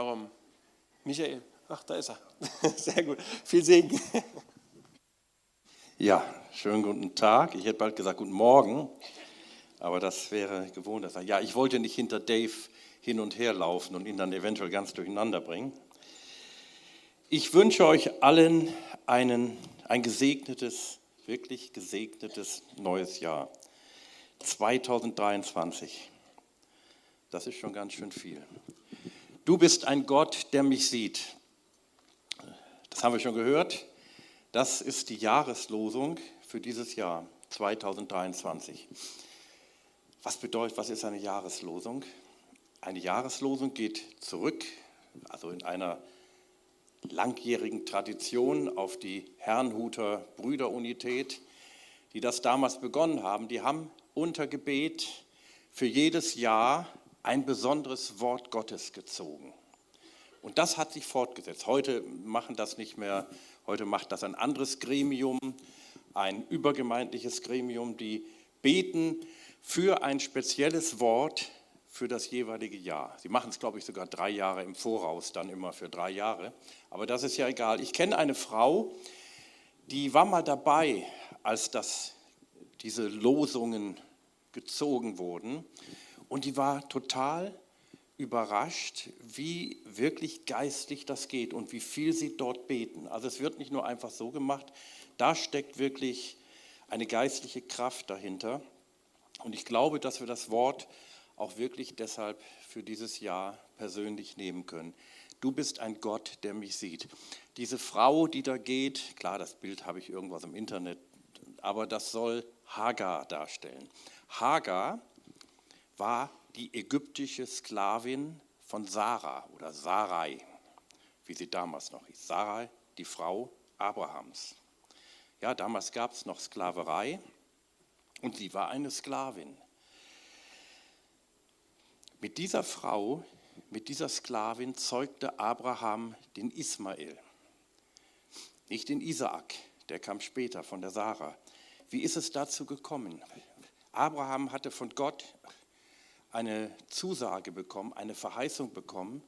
Darum, Michael, ach, da ist er. Sehr gut. Viel Segen. Ja, schönen guten Tag. Ich hätte bald gesagt guten Morgen, aber das wäre gewohnt. Ja, ich wollte nicht hinter Dave hin und her laufen und ihn dann eventuell ganz durcheinander bringen. Ich wünsche euch allen einen, ein gesegnetes, wirklich gesegnetes neues Jahr. 2023. Das ist schon ganz schön viel. Du bist ein Gott, der mich sieht. Das haben wir schon gehört. Das ist die Jahreslosung für dieses Jahr 2023. Was bedeutet, was ist eine Jahreslosung? Eine Jahreslosung geht zurück, also in einer langjährigen Tradition auf die Herrnhuter Brüderunität, die das damals begonnen haben. Die haben unter Gebet für jedes Jahr ein besonderes Wort Gottes gezogen. Und das hat sich fortgesetzt. Heute machen das nicht mehr, heute macht das ein anderes Gremium, ein übergemeindliches Gremium, die beten für ein spezielles Wort für das jeweilige Jahr. Sie machen es, glaube ich, sogar drei Jahre im Voraus, dann immer für drei Jahre. Aber das ist ja egal. Ich kenne eine Frau, die war mal dabei, als das, diese Losungen gezogen wurden. Und die war total überrascht, wie wirklich geistlich das geht und wie viel sie dort beten. Also es wird nicht nur einfach so gemacht, da steckt wirklich eine geistliche Kraft dahinter. Und ich glaube, dass wir das Wort auch wirklich deshalb für dieses Jahr persönlich nehmen können. Du bist ein Gott, der mich sieht. Diese Frau, die da geht, klar, das Bild habe ich irgendwas im Internet, aber das soll Hagar darstellen. Hagar war die ägyptische Sklavin von Sarah oder Sarai, wie sie damals noch hieß. Sarai, die Frau Abrahams. Ja, damals gab es noch Sklaverei und sie war eine Sklavin. Mit dieser Frau, mit dieser Sklavin zeugte Abraham den Ismael, nicht den Isaak, der kam später von der Sarah. Wie ist es dazu gekommen? Abraham hatte von Gott eine Zusage bekommen, eine Verheißung bekommen,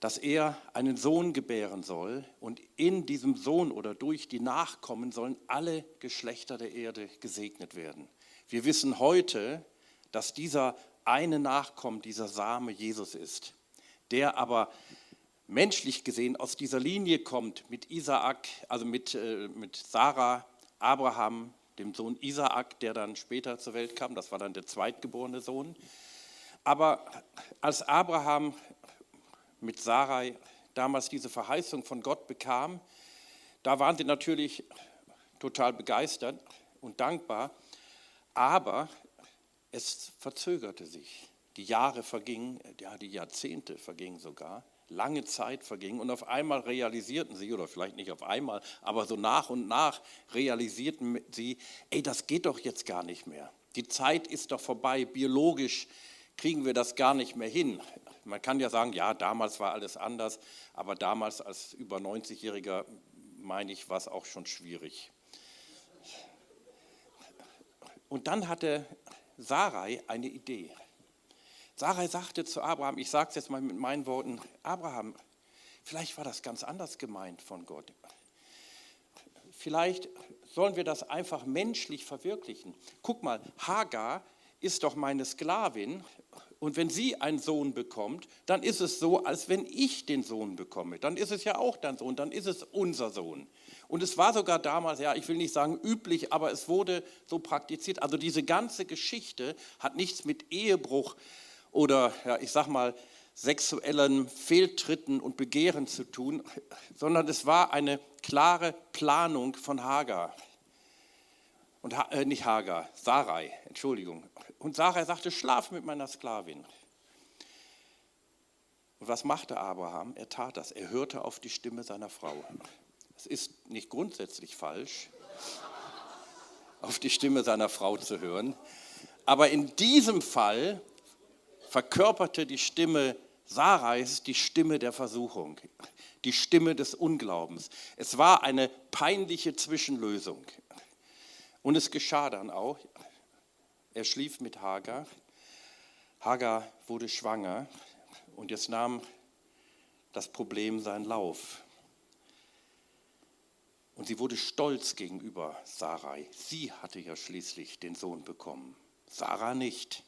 dass er einen Sohn gebären soll und in diesem Sohn oder durch die Nachkommen sollen alle Geschlechter der Erde gesegnet werden. Wir wissen heute, dass dieser eine Nachkommen, dieser Same Jesus ist, der aber menschlich gesehen aus dieser Linie kommt mit Isaak, also mit, äh, mit Sarah, Abraham, dem Sohn Isaak, der dann später zur Welt kam. Das war dann der zweitgeborene Sohn. Aber als Abraham mit Sarai damals diese Verheißung von Gott bekam, da waren sie natürlich total begeistert und dankbar. Aber es verzögerte sich. Die Jahre vergingen, ja, die Jahrzehnte vergingen sogar lange Zeit verging und auf einmal realisierten sie, oder vielleicht nicht auf einmal, aber so nach und nach realisierten sie, ey, das geht doch jetzt gar nicht mehr. Die Zeit ist doch vorbei, biologisch kriegen wir das gar nicht mehr hin. Man kann ja sagen, ja, damals war alles anders, aber damals als über 90-Jähriger, meine ich, war es auch schon schwierig. Und dann hatte Sarai eine Idee. Sarai sagte zu Abraham, ich sage es jetzt mal mit meinen Worten, Abraham, vielleicht war das ganz anders gemeint von Gott. Vielleicht sollen wir das einfach menschlich verwirklichen. Guck mal, Hagar ist doch meine Sklavin und wenn sie einen Sohn bekommt, dann ist es so, als wenn ich den Sohn bekomme. Dann ist es ja auch dein Sohn, dann ist es unser Sohn. Und es war sogar damals, ja, ich will nicht sagen üblich, aber es wurde so praktiziert. Also diese ganze Geschichte hat nichts mit Ehebruch oder ja, ich sag mal sexuellen Fehltritten und Begehren zu tun, sondern es war eine klare Planung von Hagar. Und äh, nicht Hagar, Sarai, Entschuldigung. Und Sarai sagte, schlaf mit meiner Sklavin. Und was machte Abraham? Er tat das. Er hörte auf die Stimme seiner Frau. Es ist nicht grundsätzlich falsch, auf die Stimme seiner Frau zu hören. Aber in diesem Fall verkörperte die Stimme Sarais die Stimme der Versuchung, die Stimme des Unglaubens. Es war eine peinliche Zwischenlösung. Und es geschah dann auch. Er schlief mit Hagar. Hagar wurde schwanger und jetzt nahm das Problem seinen Lauf. Und sie wurde stolz gegenüber Sarai. Sie hatte ja schließlich den Sohn bekommen. Sarah nicht,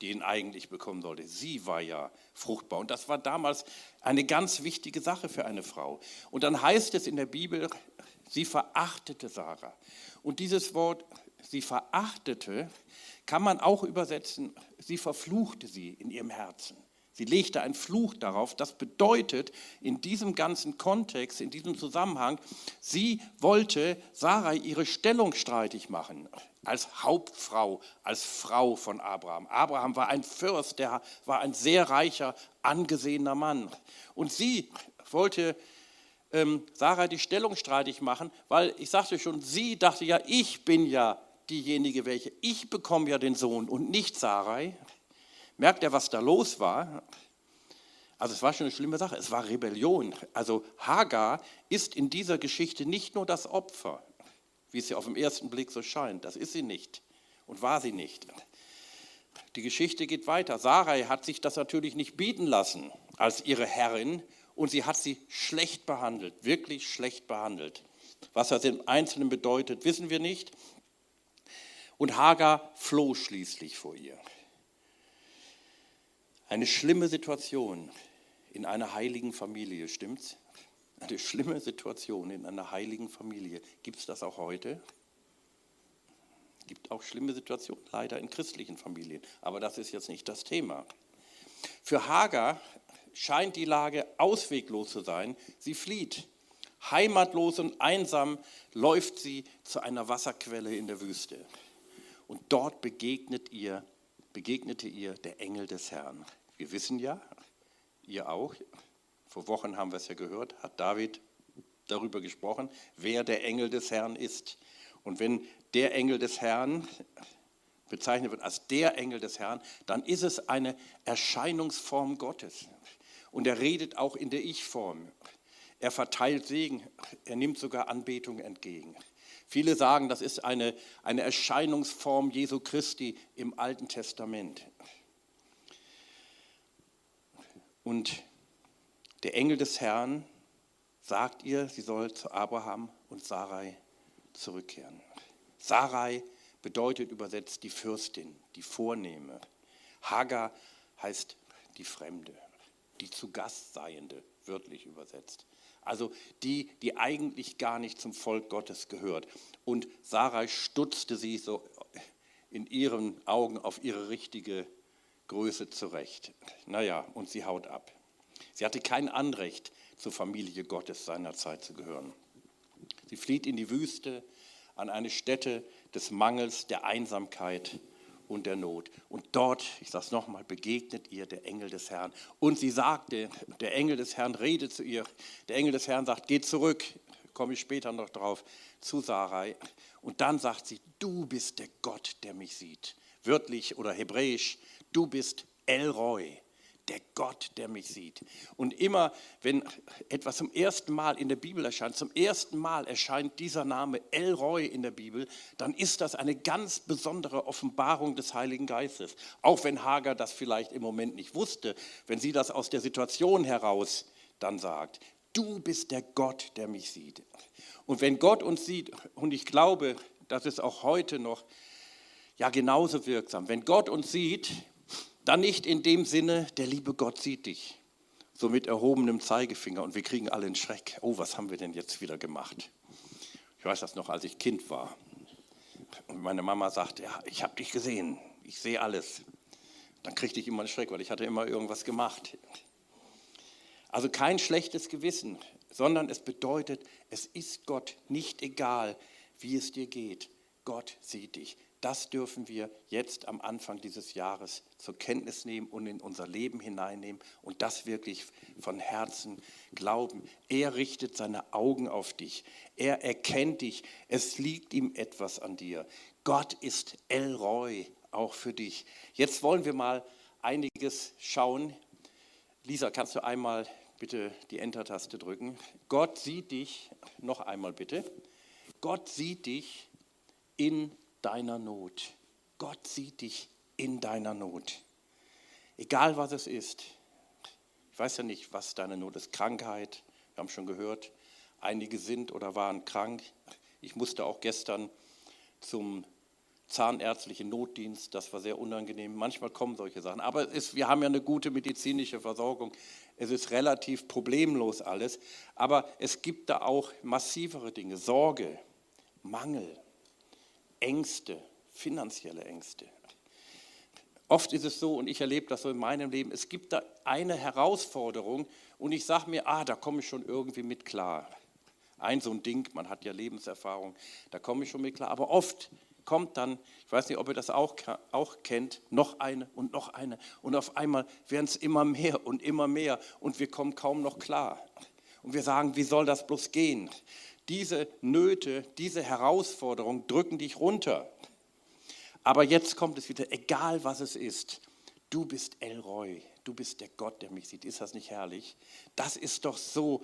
die ihn eigentlich bekommen sollte. Sie war ja fruchtbar. Und das war damals eine ganz wichtige Sache für eine Frau. Und dann heißt es in der Bibel, sie verachtete Sarah. Und dieses Wort, sie verachtete, kann man auch übersetzen, sie verfluchte sie in ihrem Herzen. Sie legte einen Fluch darauf. Das bedeutet in diesem ganzen Kontext, in diesem Zusammenhang, sie wollte Sarai ihre Stellung streitig machen. Als Hauptfrau, als Frau von Abraham. Abraham war ein Fürst, der war ein sehr reicher, angesehener Mann. Und sie wollte ähm, Sarah die Stellung streitig machen, weil ich sagte schon, sie dachte ja, ich bin ja diejenige, welche, ich bekomme ja den Sohn und nicht Sarai. Merkt ihr, was da los war? Also es war schon eine schlimme Sache. Es war Rebellion. Also Hagar ist in dieser Geschichte nicht nur das Opfer, wie es ja auf den ersten Blick so scheint. Das ist sie nicht und war sie nicht. Die Geschichte geht weiter. Sarai hat sich das natürlich nicht bieten lassen als ihre Herrin und sie hat sie schlecht behandelt, wirklich schlecht behandelt. Was das im Einzelnen bedeutet, wissen wir nicht. Und Hagar floh schließlich vor ihr. Eine schlimme Situation in einer heiligen Familie, stimmt's? Eine schlimme Situation in einer heiligen Familie. Gibt es das auch heute? Gibt auch schlimme Situationen, leider in christlichen Familien. Aber das ist jetzt nicht das Thema. Für Hagar scheint die Lage ausweglos zu sein. Sie flieht. Heimatlos und einsam läuft sie zu einer Wasserquelle in der Wüste. Und dort begegnet ihr begegnete ihr der Engel des Herrn. Wir wissen ja, ihr auch, vor Wochen haben wir es ja gehört, hat David darüber gesprochen, wer der Engel des Herrn ist. Und wenn der Engel des Herrn bezeichnet wird als der Engel des Herrn, dann ist es eine Erscheinungsform Gottes. Und er redet auch in der Ich-Form. Er verteilt Segen, er nimmt sogar Anbetung entgegen. Viele sagen, das ist eine, eine Erscheinungsform Jesu Christi im Alten Testament. Und der Engel des Herrn sagt ihr, sie soll zu Abraham und Sarai zurückkehren. Sarai bedeutet übersetzt die Fürstin, die Vornehme. Hagar heißt die Fremde, die zu Gast seiende, wörtlich übersetzt. Also die, die eigentlich gar nicht zum Volk Gottes gehört. Und Sarai stutzte sie so in ihren Augen auf ihre richtige Größe zurecht. Naja, und sie haut ab. Sie hatte kein Anrecht, zur Familie Gottes seiner Zeit zu gehören. Sie flieht in die Wüste, an eine Stätte des Mangels, der Einsamkeit und der Not. Und dort, ich sage es nochmal, begegnet ihr der Engel des Herrn. Und sie sagte, der Engel des Herrn redet zu ihr. Der Engel des Herrn sagt, geh zurück, komme ich später noch drauf, zu Sarai. Und dann sagt sie, du bist der Gott, der mich sieht. Wörtlich oder hebräisch, du bist El Roy der Gott, der mich sieht. Und immer, wenn etwas zum ersten Mal in der Bibel erscheint, zum ersten Mal erscheint dieser Name El Roy in der Bibel, dann ist das eine ganz besondere Offenbarung des Heiligen Geistes. Auch wenn Hagar das vielleicht im Moment nicht wusste, wenn sie das aus der Situation heraus dann sagt. Du bist der Gott, der mich sieht. Und wenn Gott uns sieht, und ich glaube, das ist auch heute noch ja genauso wirksam, wenn Gott uns sieht, dann nicht in dem Sinne, der liebe Gott sieht dich, so mit erhobenem Zeigefinger und wir kriegen alle einen Schreck. Oh, was haben wir denn jetzt wieder gemacht? Ich weiß das noch, als ich Kind war. Und meine Mama sagte, ja, ich habe dich gesehen, ich sehe alles. Dann kriegte ich immer einen Schreck, weil ich hatte immer irgendwas gemacht. Also kein schlechtes Gewissen, sondern es bedeutet, es ist Gott nicht egal, wie es dir geht. Gott sieht dich. Das dürfen wir jetzt am Anfang dieses Jahres zur Kenntnis nehmen und in unser Leben hineinnehmen und das wirklich von Herzen glauben. Er richtet seine Augen auf dich. Er erkennt dich. Es liegt ihm etwas an dir. Gott ist El Roy, auch für dich. Jetzt wollen wir mal einiges schauen. Lisa, kannst du einmal bitte die Enter-Taste drücken? Gott sieht dich, noch einmal bitte. Gott sieht dich in deiner Not. Gott sieht dich in deiner Not. Egal was es ist. Ich weiß ja nicht, was deine Not ist. Krankheit, wir haben schon gehört, einige sind oder waren krank. Ich musste auch gestern zum zahnärztlichen Notdienst, das war sehr unangenehm. Manchmal kommen solche Sachen. Aber ist, wir haben ja eine gute medizinische Versorgung. Es ist relativ problemlos alles. Aber es gibt da auch massivere Dinge. Sorge, Mangel, Ängste, finanzielle Ängste. Oft ist es so, und ich erlebe das so in meinem Leben, es gibt da eine Herausforderung und ich sage mir, ah, da komme ich schon irgendwie mit klar. Ein so ein Ding, man hat ja Lebenserfahrung, da komme ich schon mit klar. Aber oft kommt dann, ich weiß nicht, ob ihr das auch, auch kennt, noch eine und noch eine. Und auf einmal werden es immer mehr und immer mehr und wir kommen kaum noch klar. Und wir sagen, wie soll das bloß gehen? Diese Nöte, diese Herausforderungen drücken dich runter. Aber jetzt kommt es wieder, egal was es ist, du bist Elroy, du bist der Gott, der mich sieht. Ist das nicht herrlich? Das ist doch so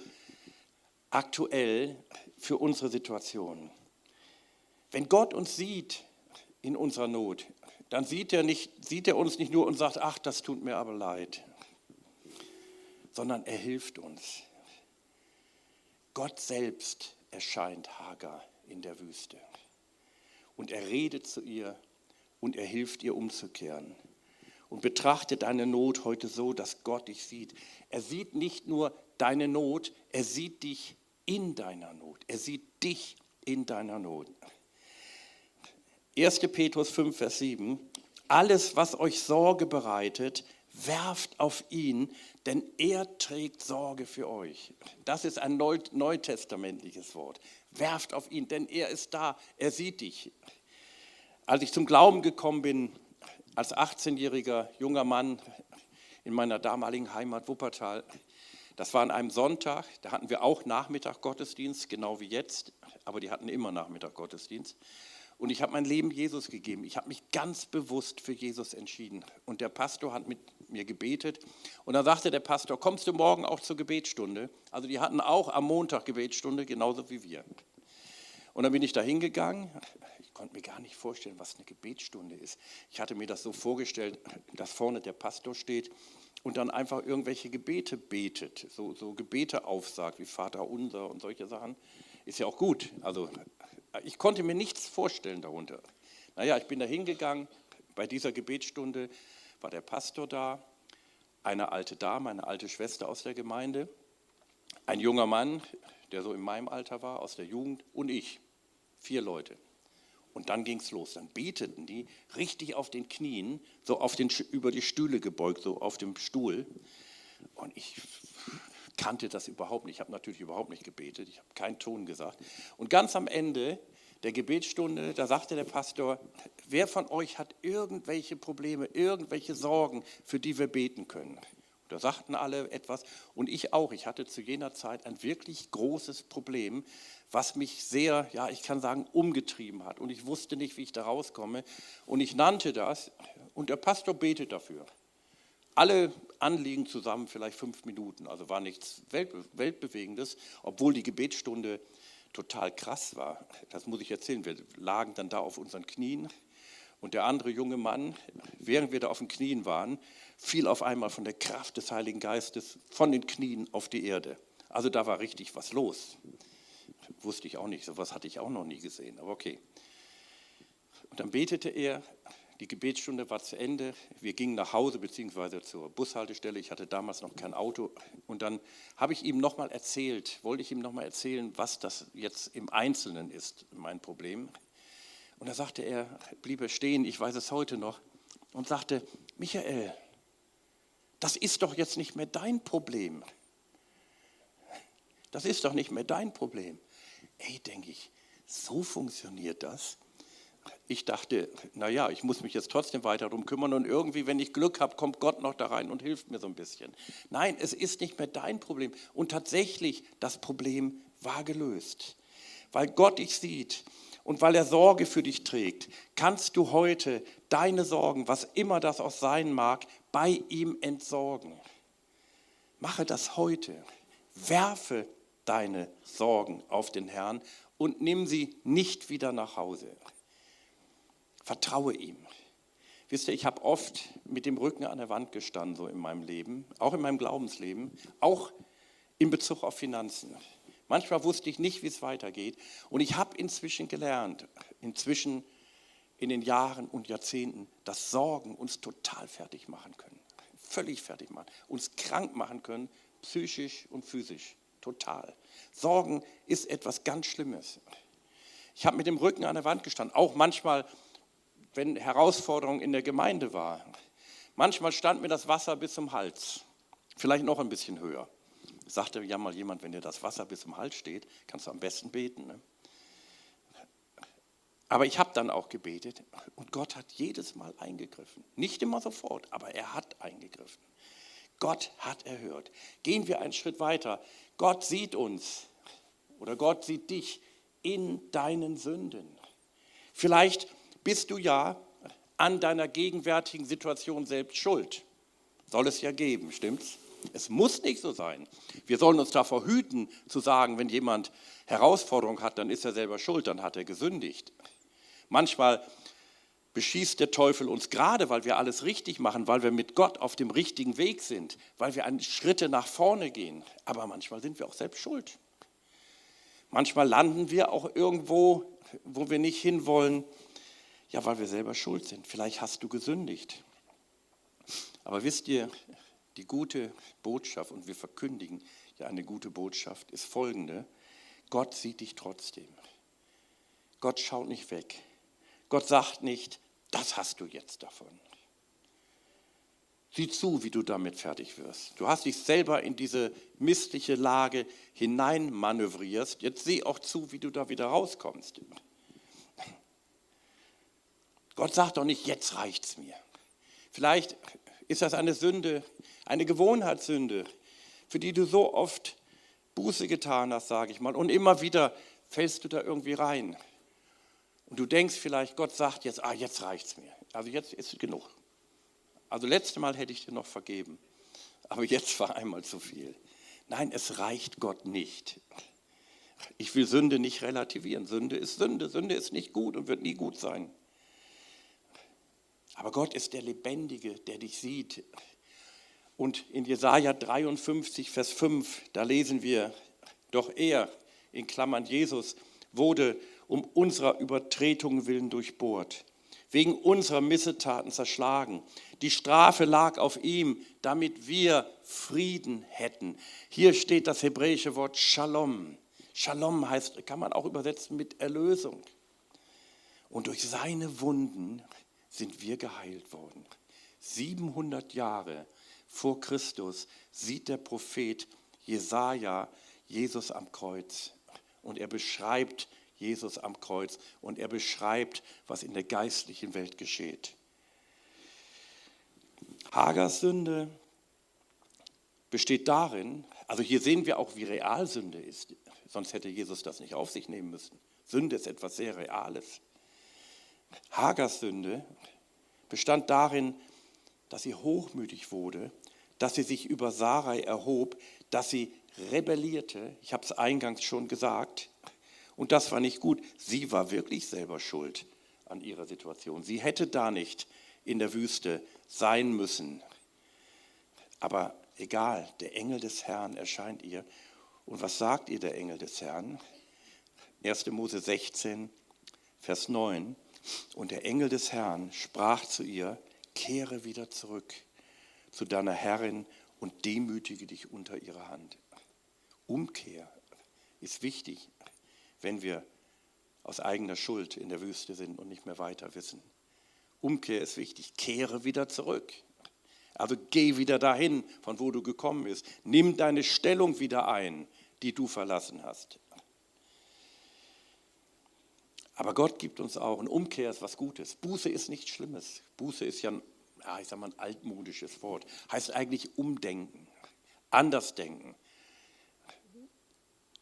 aktuell für unsere Situation. Wenn Gott uns sieht in unserer Not, dann sieht er, nicht, sieht er uns nicht nur und sagt, ach, das tut mir aber leid, sondern er hilft uns. Gott selbst erscheint Hagar in der Wüste und er redet zu ihr und er hilft ihr umzukehren. Und betrachte deine Not heute so, dass Gott dich sieht. Er sieht nicht nur deine Not, er sieht dich in deiner Not. Er sieht dich in deiner Not. 1. Petrus 5, Vers 7. Alles, was euch Sorge bereitet, werft auf ihn, denn er trägt Sorge für euch. Das ist ein neutestamentliches Wort. Werft auf ihn, denn er ist da, er sieht dich. Als ich zum Glauben gekommen bin, als 18-jähriger junger Mann in meiner damaligen Heimat Wuppertal, das war an einem Sonntag, da hatten wir auch Nachmittag Gottesdienst, genau wie jetzt, aber die hatten immer Nachmittag Gottesdienst. Und ich habe mein Leben Jesus gegeben. Ich habe mich ganz bewusst für Jesus entschieden. Und der Pastor hat mit mir gebetet. Und dann sagte der Pastor, kommst du morgen auch zur Gebetsstunde? Also die hatten auch am Montag Gebetsstunde, genauso wie wir. Und dann bin ich da hingegangen. Ich konnte mir gar nicht vorstellen, was eine Gebetsstunde ist. Ich hatte mir das so vorgestellt, dass vorne der Pastor steht und dann einfach irgendwelche Gebete betet, so, so Gebete aufsagt, wie Vater unser und solche Sachen. Ist ja auch gut. Also ich konnte mir nichts vorstellen darunter. Naja, ich bin da hingegangen. Bei dieser Gebetsstunde war der Pastor da, eine alte Dame, eine alte Schwester aus der Gemeinde, ein junger Mann, der so in meinem Alter war, aus der Jugend, und ich. Vier Leute. Und dann ging es los. Dann beteten die richtig auf den Knien, so auf den, über die Stühle gebeugt, so auf dem Stuhl. Und ich kannte das überhaupt nicht. Ich habe natürlich überhaupt nicht gebetet. Ich habe keinen Ton gesagt. Und ganz am Ende der Gebetsstunde, da sagte der Pastor, wer von euch hat irgendwelche Probleme, irgendwelche Sorgen, für die wir beten können? Da sagten alle etwas und ich auch. Ich hatte zu jener Zeit ein wirklich großes Problem, was mich sehr, ja, ich kann sagen, umgetrieben hat. Und ich wusste nicht, wie ich da rauskomme. Und ich nannte das und der Pastor betet dafür. Alle Anliegen zusammen vielleicht fünf Minuten, also war nichts Weltbewegendes, obwohl die Gebetsstunde total krass war. Das muss ich erzählen. Wir lagen dann da auf unseren Knien und der andere junge Mann, während wir da auf den Knien waren, fiel auf einmal von der Kraft des Heiligen Geistes von den Knien auf die Erde. Also da war richtig was los. Wusste ich auch nicht, sowas hatte ich auch noch nie gesehen, aber okay. Und dann betete er, die Gebetsstunde war zu Ende, wir gingen nach Hause bzw. zur Bushaltestelle, ich hatte damals noch kein Auto und dann habe ich ihm nochmal erzählt, wollte ich ihm nochmal erzählen, was das jetzt im Einzelnen ist, mein Problem. Und da sagte er, blieb er stehen, ich weiß es heute noch, und sagte, Michael, das ist doch jetzt nicht mehr dein Problem. Das ist doch nicht mehr dein Problem. Ey, denke ich, so funktioniert das. Ich dachte, naja, ich muss mich jetzt trotzdem weiter darum kümmern und irgendwie, wenn ich Glück habe, kommt Gott noch da rein und hilft mir so ein bisschen. Nein, es ist nicht mehr dein Problem. Und tatsächlich, das Problem war gelöst. Weil Gott dich sieht und weil er Sorge für dich trägt, kannst du heute deine Sorgen, was immer das auch sein mag, bei ihm entsorgen. Mache das heute. Werfe deine Sorgen auf den Herrn und nimm sie nicht wieder nach Hause. Vertraue ihm. Wisst ihr, ich habe oft mit dem Rücken an der Wand gestanden, so in meinem Leben, auch in meinem Glaubensleben, auch in Bezug auf Finanzen. Manchmal wusste ich nicht, wie es weitergeht. Und ich habe inzwischen gelernt, inzwischen in den Jahren und Jahrzehnten, dass Sorgen uns total fertig machen können. Völlig fertig machen. Uns krank machen können, psychisch und physisch. Total. Sorgen ist etwas ganz Schlimmes. Ich habe mit dem Rücken an der Wand gestanden, auch manchmal wenn Herausforderung in der Gemeinde war. Manchmal stand mir das Wasser bis zum Hals, vielleicht noch ein bisschen höher. Sagte ja mal jemand, wenn dir das Wasser bis zum Hals steht, kannst du am besten beten. Ne? Aber ich habe dann auch gebetet und Gott hat jedes Mal eingegriffen. Nicht immer sofort, aber er hat eingegriffen. Gott hat erhört. Gehen wir einen Schritt weiter. Gott sieht uns oder Gott sieht dich in deinen Sünden. Vielleicht bist du ja an deiner gegenwärtigen Situation selbst schuld. Soll es ja geben, stimmt's? Es muss nicht so sein. Wir sollen uns davor hüten, zu sagen, wenn jemand Herausforderung hat, dann ist er selber schuld, dann hat er gesündigt. Manchmal beschießt der Teufel uns gerade, weil wir alles richtig machen, weil wir mit Gott auf dem richtigen Weg sind, weil wir Schritte nach vorne gehen. Aber manchmal sind wir auch selbst schuld. Manchmal landen wir auch irgendwo, wo wir nicht hinwollen. Ja, weil wir selber schuld sind. Vielleicht hast du gesündigt. Aber wisst ihr, die gute Botschaft, und wir verkündigen ja eine gute Botschaft, ist folgende. Gott sieht dich trotzdem. Gott schaut nicht weg. Gott sagt nicht, das hast du jetzt davon. Sieh zu, wie du damit fertig wirst. Du hast dich selber in diese missliche Lage hineinmanövrierst. Jetzt sieh auch zu, wie du da wieder rauskommst. Gott sagt doch nicht, jetzt reicht's mir. Vielleicht ist das eine Sünde, eine Gewohnheitssünde, für die du so oft Buße getan hast, sage ich mal, und immer wieder fällst du da irgendwie rein. Und du denkst vielleicht, Gott sagt jetzt, ah, jetzt reicht's mir. Also jetzt ist genug. Also letztes Mal hätte ich dir noch vergeben, aber jetzt war einmal zu viel. Nein, es reicht Gott nicht. Ich will Sünde nicht relativieren. Sünde ist Sünde. Sünde ist nicht gut und wird nie gut sein. Aber Gott ist der Lebendige, der dich sieht. Und in Jesaja 53, Vers 5, da lesen wir, doch er, in Klammern Jesus, wurde um unserer Übertretungen willen durchbohrt, wegen unserer Missetaten zerschlagen. Die Strafe lag auf ihm, damit wir Frieden hätten. Hier steht das hebräische Wort Shalom. Shalom heißt, kann man auch übersetzen mit Erlösung. Und durch seine Wunden sind wir geheilt worden. 700 Jahre vor Christus sieht der Prophet Jesaja Jesus am Kreuz und er beschreibt Jesus am Kreuz und er beschreibt, was in der geistlichen Welt geschieht. Hagers Sünde besteht darin, also hier sehen wir auch, wie real Sünde ist, sonst hätte Jesus das nicht auf sich nehmen müssen. Sünde ist etwas sehr Reales. Hagers Sünde bestand darin, dass sie hochmütig wurde, dass sie sich über Sarai erhob, dass sie rebellierte. Ich habe es eingangs schon gesagt. Und das war nicht gut. Sie war wirklich selber schuld an ihrer Situation. Sie hätte da nicht in der Wüste sein müssen. Aber egal, der Engel des Herrn erscheint ihr. Und was sagt ihr der Engel des Herrn? 1. Mose 16, Vers 9. Und der Engel des Herrn sprach zu ihr, kehre wieder zurück zu deiner Herrin und demütige dich unter ihrer Hand. Umkehr ist wichtig, wenn wir aus eigener Schuld in der Wüste sind und nicht mehr weiter wissen. Umkehr ist wichtig. Kehre wieder zurück. Also geh wieder dahin, von wo du gekommen bist. Nimm deine Stellung wieder ein, die du verlassen hast. Aber Gott gibt uns auch, und Umkehr ist was Gutes. Buße ist nichts Schlimmes. Buße ist ja, ja ich sag mal, ein altmodisches Wort. Heißt eigentlich umdenken, anders denken.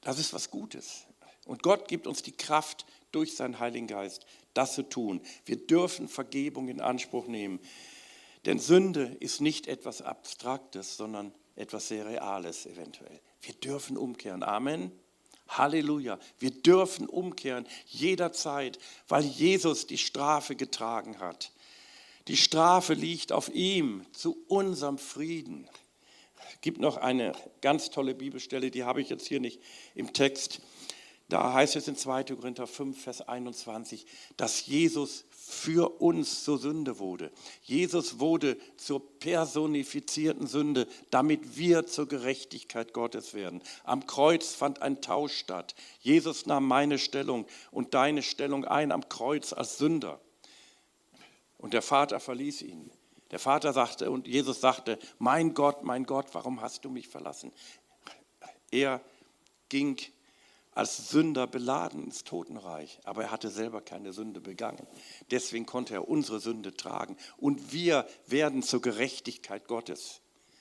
Das ist was Gutes. Und Gott gibt uns die Kraft durch seinen Heiligen Geist, das zu tun. Wir dürfen Vergebung in Anspruch nehmen. Denn Sünde ist nicht etwas Abstraktes, sondern etwas sehr Reales eventuell. Wir dürfen umkehren. Amen. Halleluja. Wir dürfen umkehren jederzeit, weil Jesus die Strafe getragen hat. Die Strafe liegt auf ihm zu unserem Frieden. Es gibt noch eine ganz tolle Bibelstelle, die habe ich jetzt hier nicht im Text. Da heißt es in 2. Korinther 5, Vers 21, dass Jesus für uns zur Sünde wurde. Jesus wurde zur personifizierten Sünde, damit wir zur Gerechtigkeit Gottes werden. Am Kreuz fand ein Tausch statt. Jesus nahm meine Stellung und deine Stellung ein am Kreuz als Sünder. Und der Vater verließ ihn. Der Vater sagte und Jesus sagte, mein Gott, mein Gott, warum hast du mich verlassen? Er ging als Sünder beladen ins Totenreich, aber er hatte selber keine Sünde begangen. Deswegen konnte er unsere Sünde tragen. Und wir werden zur Gerechtigkeit Gottes,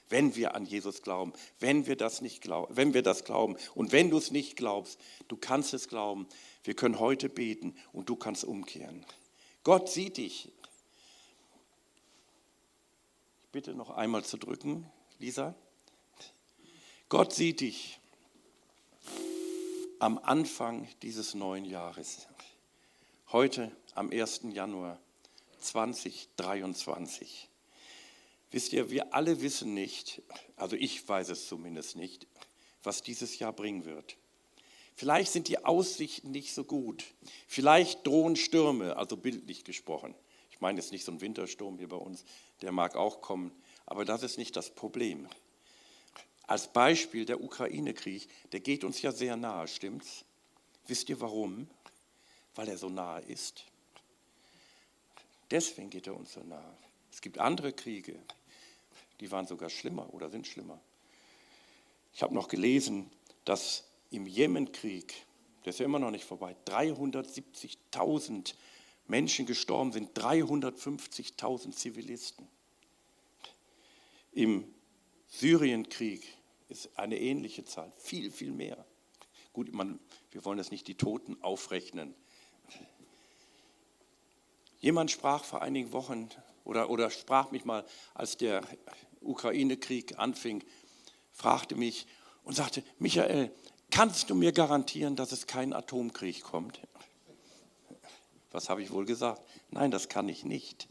wenn wir an Jesus glauben, wenn wir das nicht glauben, wenn wir das glauben. Und wenn du es nicht glaubst, du kannst es glauben. Wir können heute beten und du kannst umkehren. Gott sieht dich. Ich bitte noch einmal zu drücken, Lisa. Gott sieht dich am Anfang dieses neuen Jahres. Heute am 1. Januar 2023. Wisst ihr, wir alle wissen nicht, also ich weiß es zumindest nicht, was dieses Jahr bringen wird. Vielleicht sind die Aussichten nicht so gut. Vielleicht drohen Stürme, also bildlich gesprochen. Ich meine jetzt nicht so ein Wintersturm hier bei uns, der mag auch kommen, aber das ist nicht das Problem. Als Beispiel der Ukraine-Krieg, der geht uns ja sehr nahe, stimmt's? Wisst ihr warum? Weil er so nahe ist. Deswegen geht er uns so nahe. Es gibt andere Kriege, die waren sogar schlimmer oder sind schlimmer. Ich habe noch gelesen, dass im Jemenkrieg, der ist ja immer noch nicht vorbei, 370.000 Menschen gestorben sind, 350.000 Zivilisten. Im Syrienkrieg ist eine ähnliche Zahl, viel, viel mehr. Gut, man, wir wollen jetzt nicht die Toten aufrechnen. Jemand sprach vor einigen Wochen oder, oder sprach mich mal, als der Ukraine-Krieg anfing, fragte mich und sagte, Michael, kannst du mir garantieren, dass es kein Atomkrieg kommt? Was habe ich wohl gesagt? Nein, das kann ich nicht.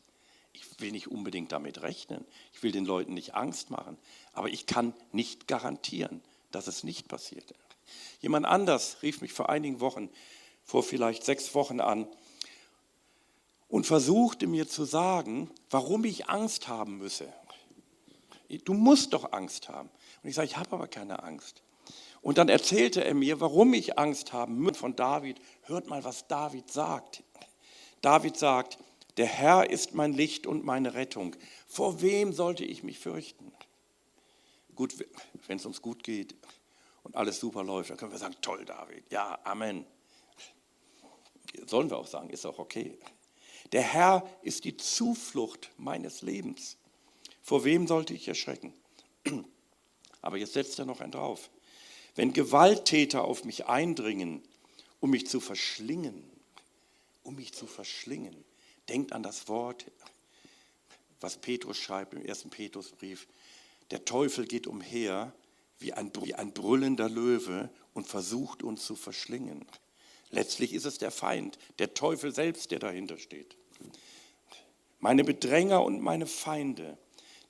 Ich will nicht unbedingt damit rechnen. Ich will den Leuten nicht Angst machen. Aber ich kann nicht garantieren, dass es nicht passiert. Jemand anders rief mich vor einigen Wochen, vor vielleicht sechs Wochen an und versuchte mir zu sagen, warum ich Angst haben müsse. Du musst doch Angst haben. Und ich sage, ich habe aber keine Angst. Und dann erzählte er mir, warum ich Angst haben muss von David. Hört mal, was David sagt. David sagt, der Herr ist mein Licht und meine Rettung. Vor wem sollte ich mich fürchten? Gut, wenn es uns gut geht und alles super läuft, dann können wir sagen, toll, David. Ja, Amen. Sollen wir auch sagen, ist auch okay. Der Herr ist die Zuflucht meines Lebens. Vor wem sollte ich erschrecken? Aber jetzt setzt er noch ein drauf. Wenn Gewalttäter auf mich eindringen, um mich zu verschlingen, um mich zu verschlingen, Denkt an das Wort, was Petrus schreibt im ersten Petrusbrief. Der Teufel geht umher wie ein, wie ein brüllender Löwe und versucht uns zu verschlingen. Letztlich ist es der Feind, der Teufel selbst, der dahinter steht. Meine Bedränger und meine Feinde,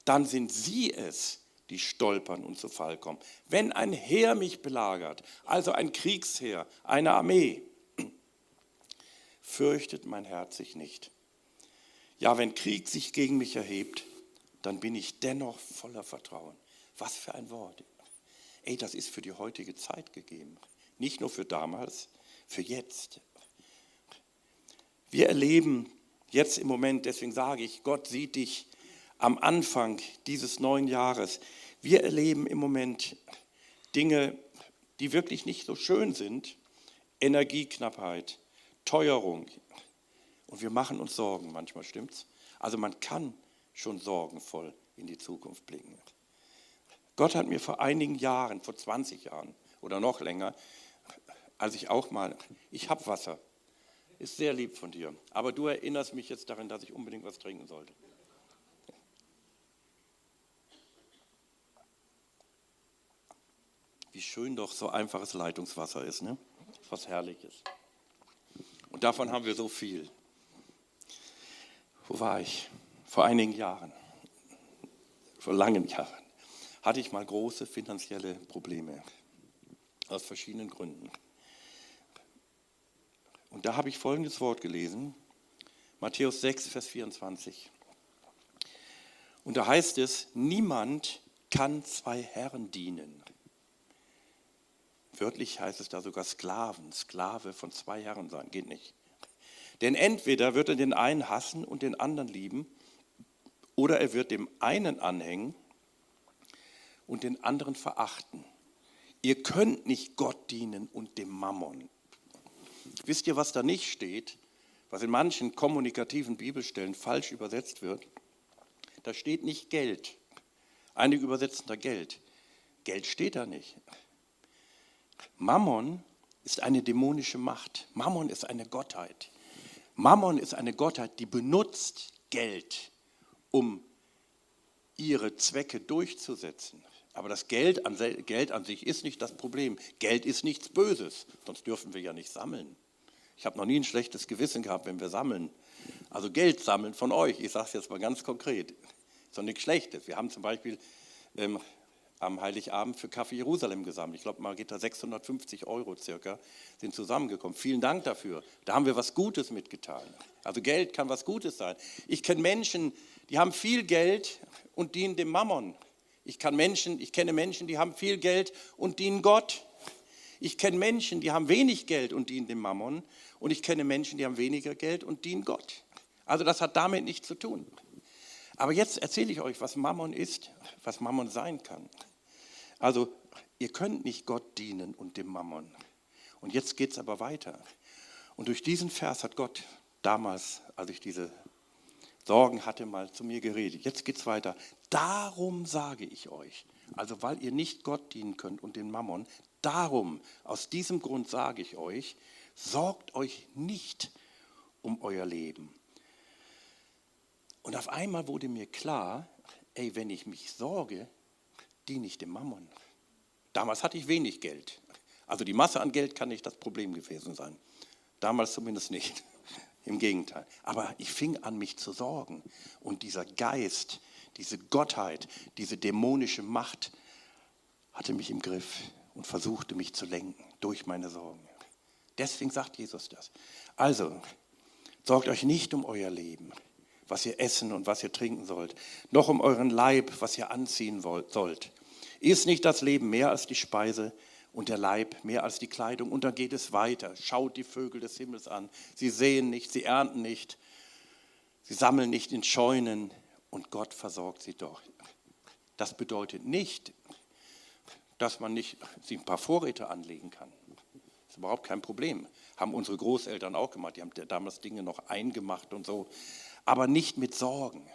dann sind sie es, die stolpern und zu Fall kommen. Wenn ein Heer mich belagert, also ein Kriegsheer, eine Armee, fürchtet mein Herz sich nicht. Ja, wenn Krieg sich gegen mich erhebt, dann bin ich dennoch voller Vertrauen. Was für ein Wort. Ey, das ist für die heutige Zeit gegeben. Nicht nur für damals, für jetzt. Wir erleben jetzt im Moment, deswegen sage ich, Gott sieht dich am Anfang dieses neuen Jahres. Wir erleben im Moment Dinge, die wirklich nicht so schön sind. Energieknappheit, Teuerung, und wir machen uns Sorgen, manchmal stimmt's. Also man kann schon sorgenvoll in die Zukunft blicken. Gott hat mir vor einigen Jahren, vor 20 Jahren oder noch länger, als ich auch mal, ich habe Wasser, ist sehr lieb von dir, aber du erinnerst mich jetzt daran, dass ich unbedingt was trinken sollte. Wie schön doch so einfaches Leitungswasser ist, ne? Was herrliches. Und davon haben wir so viel. Wo war ich? Vor einigen Jahren, vor langen Jahren, hatte ich mal große finanzielle Probleme aus verschiedenen Gründen. Und da habe ich folgendes Wort gelesen, Matthäus 6, Vers 24. Und da heißt es, niemand kann zwei Herren dienen. Wörtlich heißt es da sogar Sklaven, Sklave von zwei Herren sein, geht nicht. Denn entweder wird er den einen hassen und den anderen lieben, oder er wird dem einen anhängen und den anderen verachten. Ihr könnt nicht Gott dienen und dem Mammon. Wisst ihr, was da nicht steht, was in manchen kommunikativen Bibelstellen falsch übersetzt wird? Da steht nicht Geld. Einige übersetzen da Geld. Geld steht da nicht. Mammon ist eine dämonische Macht. Mammon ist eine Gottheit. Mammon ist eine Gottheit, die benutzt Geld, um ihre Zwecke durchzusetzen. Aber das Geld an, Geld an sich ist nicht das Problem. Geld ist nichts Böses, sonst dürfen wir ja nicht sammeln. Ich habe noch nie ein schlechtes Gewissen gehabt, wenn wir sammeln. Also Geld sammeln von euch, ich sage es jetzt mal ganz konkret, ist doch nichts Schlechtes. Wir haben zum Beispiel ähm, am Heiligabend für Kaffee Jerusalem gesammelt. Ich glaube, da 650 Euro circa sind zusammengekommen. Vielen Dank dafür. Da haben wir was Gutes mitgetan. Also Geld kann was Gutes sein. Ich kenne Menschen, die haben viel Geld und dienen dem Mammon. Ich, kann Menschen, ich kenne Menschen, die haben viel Geld und dienen Gott. Ich kenne Menschen, die haben wenig Geld und dienen dem Mammon. Und ich kenne Menschen, die haben weniger Geld und dienen Gott. Also das hat damit nichts zu tun. Aber jetzt erzähle ich euch, was Mammon ist, was Mammon sein kann. Also ihr könnt nicht Gott dienen und dem Mammon. Und jetzt geht es aber weiter. Und durch diesen Vers hat Gott damals, als ich diese Sorgen hatte, mal zu mir geredet. Jetzt geht es weiter. Darum sage ich euch, also weil ihr nicht Gott dienen könnt und den Mammon, darum, aus diesem Grund sage ich euch, sorgt euch nicht um euer Leben. Und auf einmal wurde mir klar, ey, wenn ich mich sorge, diene ich dem Mammon. Damals hatte ich wenig Geld. Also die Masse an Geld kann nicht das Problem gewesen sein. Damals zumindest nicht. Im Gegenteil. Aber ich fing an, mich zu sorgen. Und dieser Geist, diese Gottheit, diese dämonische Macht hatte mich im Griff und versuchte mich zu lenken durch meine Sorgen. Deswegen sagt Jesus das. Also, sorgt euch nicht um euer Leben, was ihr essen und was ihr trinken sollt, noch um euren Leib, was ihr anziehen wollt, sollt. Ist nicht das Leben mehr als die Speise und der Leib mehr als die Kleidung. Und dann geht es weiter. Schaut die Vögel des Himmels an. Sie sehen nicht, sie ernten nicht, sie sammeln nicht in Scheunen und Gott versorgt sie doch. Das bedeutet nicht, dass man nicht sich ein paar Vorräte anlegen kann. Das ist überhaupt kein Problem. Haben unsere Großeltern auch gemacht. Die haben damals Dinge noch eingemacht und so. Aber nicht mit Sorgen.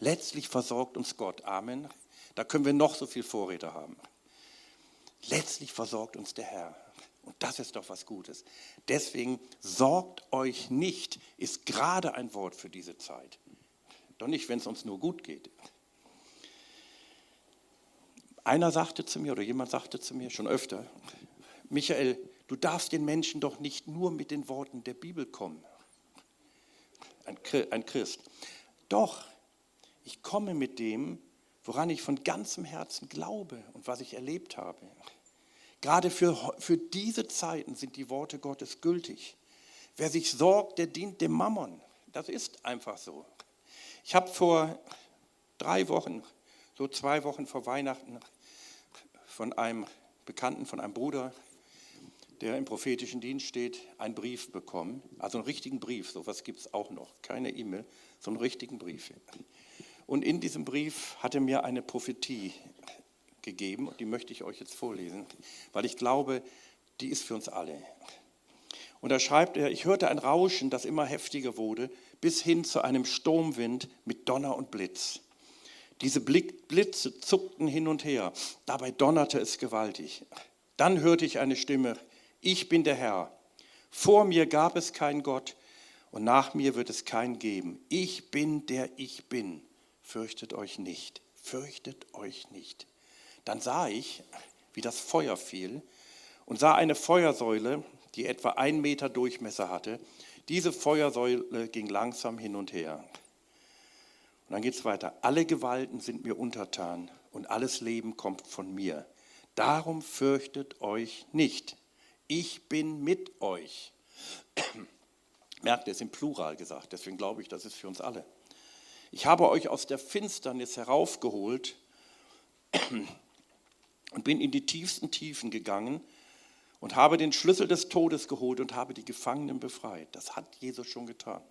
Letztlich versorgt uns Gott. Amen. Da können wir noch so viel Vorräte haben. Letztlich versorgt uns der Herr. Und das ist doch was Gutes. Deswegen sorgt euch nicht, ist gerade ein Wort für diese Zeit. Doch nicht, wenn es uns nur gut geht. Einer sagte zu mir, oder jemand sagte zu mir schon öfter, Michael, du darfst den Menschen doch nicht nur mit den Worten der Bibel kommen. Ein Christ. Doch, ich komme mit dem, woran ich von ganzem Herzen glaube und was ich erlebt habe. Gerade für, für diese Zeiten sind die Worte Gottes gültig. Wer sich sorgt, der dient dem Mammon. Das ist einfach so. Ich habe vor drei Wochen, so zwei Wochen vor Weihnachten, von einem Bekannten, von einem Bruder, der im prophetischen Dienst steht, einen Brief bekommen. Also einen richtigen Brief, sowas gibt es auch noch. Keine E-Mail, so einen richtigen Brief. Und in diesem Brief hat er mir eine Prophetie gegeben und die möchte ich euch jetzt vorlesen, weil ich glaube, die ist für uns alle. Und da schreibt er, ich hörte ein Rauschen, das immer heftiger wurde, bis hin zu einem Sturmwind mit Donner und Blitz. Diese Blitze zuckten hin und her, dabei donnerte es gewaltig. Dann hörte ich eine Stimme, ich bin der Herr. Vor mir gab es keinen Gott und nach mir wird es keinen geben. Ich bin der ich bin fürchtet euch nicht, fürchtet euch nicht. Dann sah ich, wie das Feuer fiel und sah eine Feuersäule, die etwa einen Meter Durchmesser hatte. Diese Feuersäule ging langsam hin und her. dann geht es weiter. Alle Gewalten sind mir untertan und alles Leben kommt von mir. Darum fürchtet euch nicht. Ich bin mit euch. Merkt, es im Plural gesagt, deswegen glaube ich, das ist für uns alle. Ich habe euch aus der Finsternis heraufgeholt und bin in die tiefsten Tiefen gegangen und habe den Schlüssel des Todes geholt und habe die Gefangenen befreit. Das hat Jesus schon getan.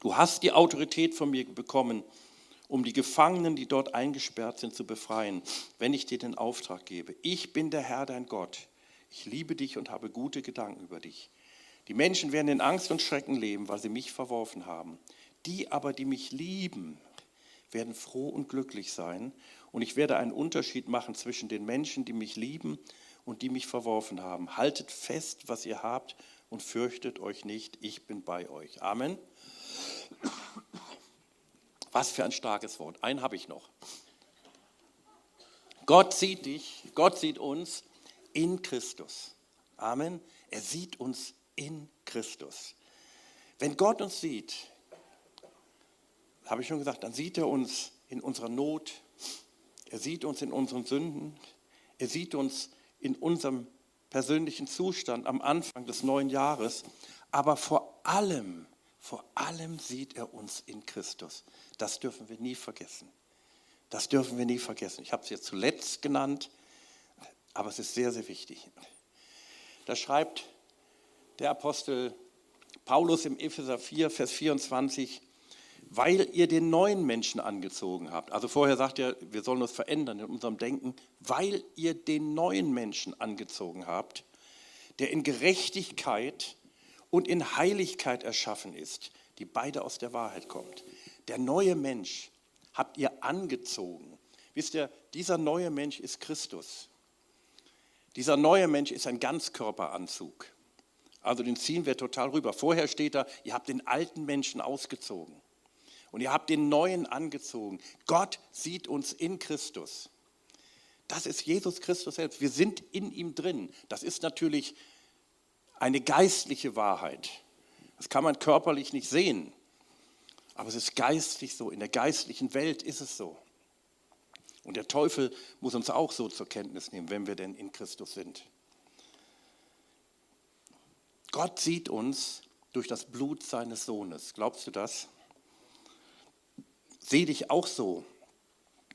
Du hast die Autorität von mir bekommen, um die Gefangenen, die dort eingesperrt sind, zu befreien, wenn ich dir den Auftrag gebe. Ich bin der Herr, dein Gott. Ich liebe dich und habe gute Gedanken über dich. Die Menschen werden in Angst und Schrecken leben, weil sie mich verworfen haben. Die aber, die mich lieben, werden froh und glücklich sein. Und ich werde einen Unterschied machen zwischen den Menschen, die mich lieben und die mich verworfen haben. Haltet fest, was ihr habt und fürchtet euch nicht. Ich bin bei euch. Amen. Was für ein starkes Wort. Einen habe ich noch. Gott sieht dich, Gott sieht uns in Christus. Amen. Er sieht uns in Christus. Wenn Gott uns sieht, habe ich schon gesagt, dann sieht er uns in unserer Not, er sieht uns in unseren Sünden, er sieht uns in unserem persönlichen Zustand am Anfang des neuen Jahres, aber vor allem vor allem sieht er uns in Christus. Das dürfen wir nie vergessen. Das dürfen wir nie vergessen. Ich habe es jetzt zuletzt genannt, aber es ist sehr, sehr wichtig. Da schreibt der Apostel Paulus im Epheser 4, Vers 24, weil ihr den neuen Menschen angezogen habt. Also vorher sagt er, wir sollen uns verändern in unserem Denken, weil ihr den neuen Menschen angezogen habt, der in Gerechtigkeit und in Heiligkeit erschaffen ist, die beide aus der Wahrheit kommt. Der neue Mensch habt ihr angezogen. Wisst ihr, dieser neue Mensch ist Christus. Dieser neue Mensch ist ein Ganzkörperanzug. Also den ziehen wir total rüber. Vorher steht da, ihr habt den alten Menschen ausgezogen und ihr habt den neuen angezogen. Gott sieht uns in Christus. Das ist Jesus Christus selbst. Wir sind in ihm drin. Das ist natürlich eine geistliche Wahrheit. Das kann man körperlich nicht sehen, aber es ist geistlich so. In der geistlichen Welt ist es so. Und der Teufel muss uns auch so zur Kenntnis nehmen, wenn wir denn in Christus sind. Gott sieht uns durch das Blut seines Sohnes. Glaubst du das? Seh dich auch so,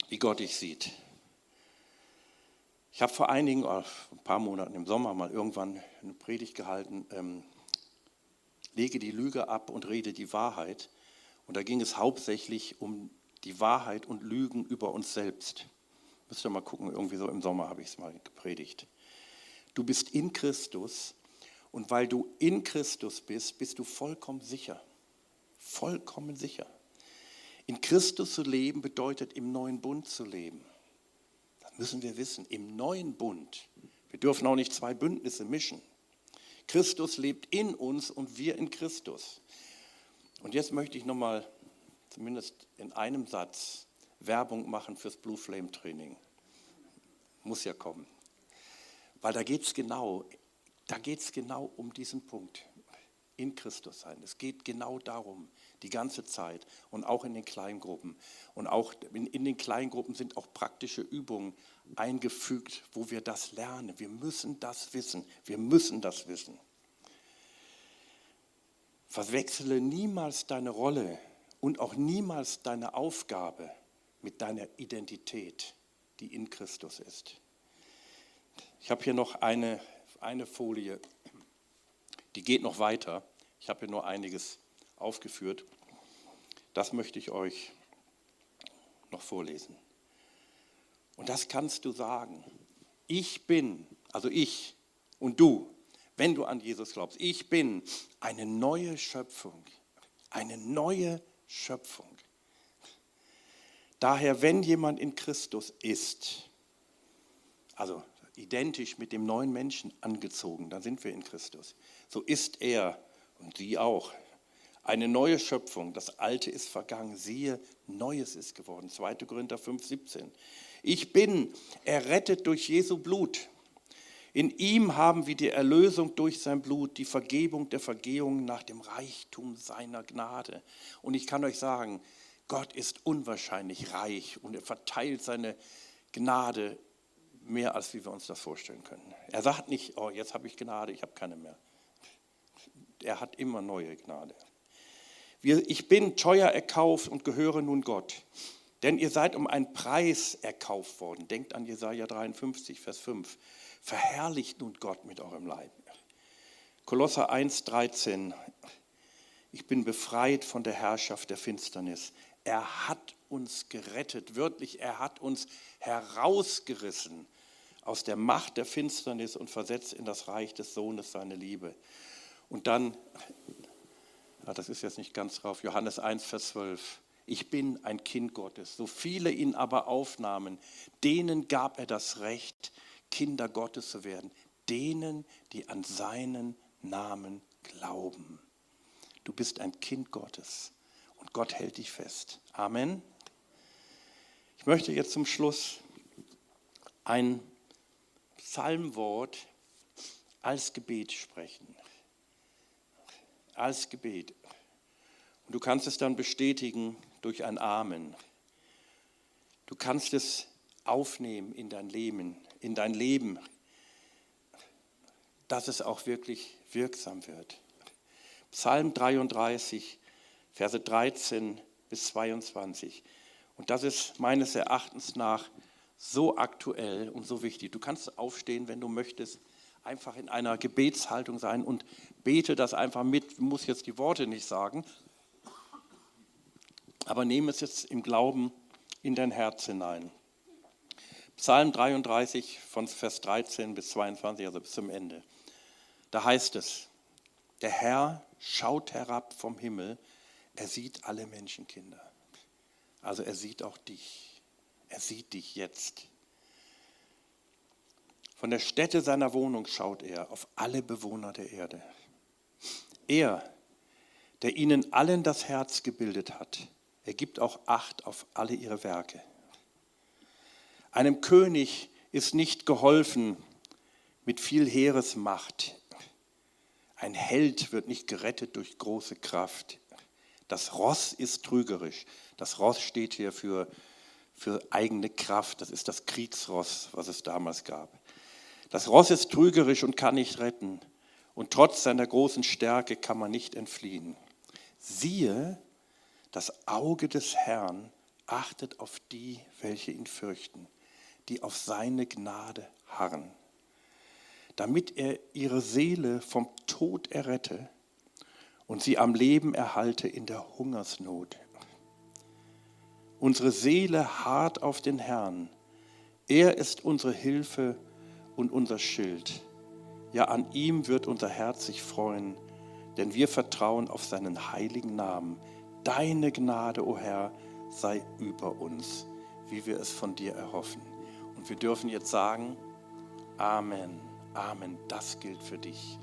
wie Gott dich sieht. Ich habe vor einigen, oh, ein paar Monaten im Sommer mal irgendwann eine Predigt gehalten, ähm, lege die Lüge ab und rede die Wahrheit. Und da ging es hauptsächlich um die Wahrheit und Lügen über uns selbst. Müsst ihr mal gucken, irgendwie so im Sommer habe ich es mal gepredigt. Du bist in Christus und weil du in Christus bist, bist du vollkommen sicher. Vollkommen sicher. In Christus zu leben bedeutet im neuen Bund zu leben müssen wir wissen, im neuen Bund, wir dürfen auch nicht zwei Bündnisse mischen. Christus lebt in uns und wir in Christus. Und jetzt möchte ich nochmal, zumindest in einem Satz, Werbung machen fürs Blue Flame Training. Muss ja kommen. Weil da geht es genau, da geht es genau um diesen Punkt. In Christus sein. Es geht genau darum, die ganze Zeit und auch in den Kleingruppen. Und auch in, in den Kleingruppen sind auch praktische Übungen eingefügt, wo wir das lernen. Wir müssen das wissen. Wir müssen das wissen. Verwechsele niemals deine Rolle und auch niemals deine Aufgabe mit deiner Identität, die in Christus ist. Ich habe hier noch eine, eine Folie, die geht noch weiter. Ich habe hier nur einiges aufgeführt. Das möchte ich euch noch vorlesen. Und das kannst du sagen. Ich bin, also ich und du, wenn du an Jesus glaubst, ich bin eine neue Schöpfung. Eine neue Schöpfung. Daher, wenn jemand in Christus ist, also identisch mit dem neuen Menschen angezogen, dann sind wir in Christus. So ist er und sie auch. Eine neue Schöpfung, das Alte ist vergangen, siehe, Neues ist geworden. 2. Korinther 5, 17. Ich bin errettet durch Jesu Blut. In ihm haben wir die Erlösung durch sein Blut, die Vergebung der Vergehung nach dem Reichtum seiner Gnade. Und ich kann euch sagen, Gott ist unwahrscheinlich reich und er verteilt seine Gnade mehr, als wie wir uns das vorstellen können. Er sagt nicht, oh, jetzt habe ich Gnade, ich habe keine mehr. Er hat immer neue Gnade. Ich bin teuer erkauft und gehöre nun Gott. Denn ihr seid um einen Preis erkauft worden. Denkt an Jesaja 53, Vers 5. Verherrlicht nun Gott mit eurem Leib. Kolosser 1, 13. Ich bin befreit von der Herrschaft der Finsternis. Er hat uns gerettet, wörtlich, er hat uns herausgerissen aus der Macht der Finsternis und versetzt in das Reich des Sohnes seine Liebe. Und dann, das ist jetzt nicht ganz drauf, Johannes 1, Vers 12. Ich bin ein Kind Gottes. So viele ihn aber aufnahmen, denen gab er das Recht, Kinder Gottes zu werden. Denen, die an seinen Namen glauben. Du bist ein Kind Gottes und Gott hält dich fest. Amen. Ich möchte jetzt zum Schluss ein Psalmwort als Gebet sprechen. Als Gebet. Und du kannst es dann bestätigen durch ein Amen. Du kannst es aufnehmen in dein Leben, in dein Leben, dass es auch wirklich wirksam wird. Psalm 33, Verse 13 bis 22. Und das ist meines Erachtens nach so aktuell und so wichtig. Du kannst aufstehen, wenn du möchtest, einfach in einer Gebetshaltung sein und bete das einfach mit. Du musst jetzt die Worte nicht sagen, aber nehme es jetzt im Glauben in dein Herz hinein. Psalm 33 von Vers 13 bis 22, also bis zum Ende. Da heißt es, der Herr schaut herab vom Himmel, er sieht alle Menschenkinder. Also er sieht auch dich. Er sieht dich jetzt. Von der Stätte seiner Wohnung schaut er auf alle Bewohner der Erde. Er, der ihnen allen das Herz gebildet hat, er gibt auch Acht auf alle ihre Werke. Einem König ist nicht geholfen mit viel Heeresmacht. Ein Held wird nicht gerettet durch große Kraft. Das Ross ist trügerisch. Das Ross steht hier für, für eigene Kraft. Das ist das Kriegsross, was es damals gab. Das Ross ist trügerisch und kann nicht retten. Und trotz seiner großen Stärke kann man nicht entfliehen. Siehe, das Auge des Herrn achtet auf die, welche ihn fürchten, die auf seine Gnade harren, damit er ihre Seele vom Tod errette und sie am Leben erhalte in der Hungersnot. Unsere Seele harrt auf den Herrn. Er ist unsere Hilfe und unser Schild. Ja, an ihm wird unser Herz sich freuen, denn wir vertrauen auf seinen heiligen Namen. Deine Gnade, o oh Herr, sei über uns, wie wir es von dir erhoffen. Und wir dürfen jetzt sagen, Amen, Amen, das gilt für dich.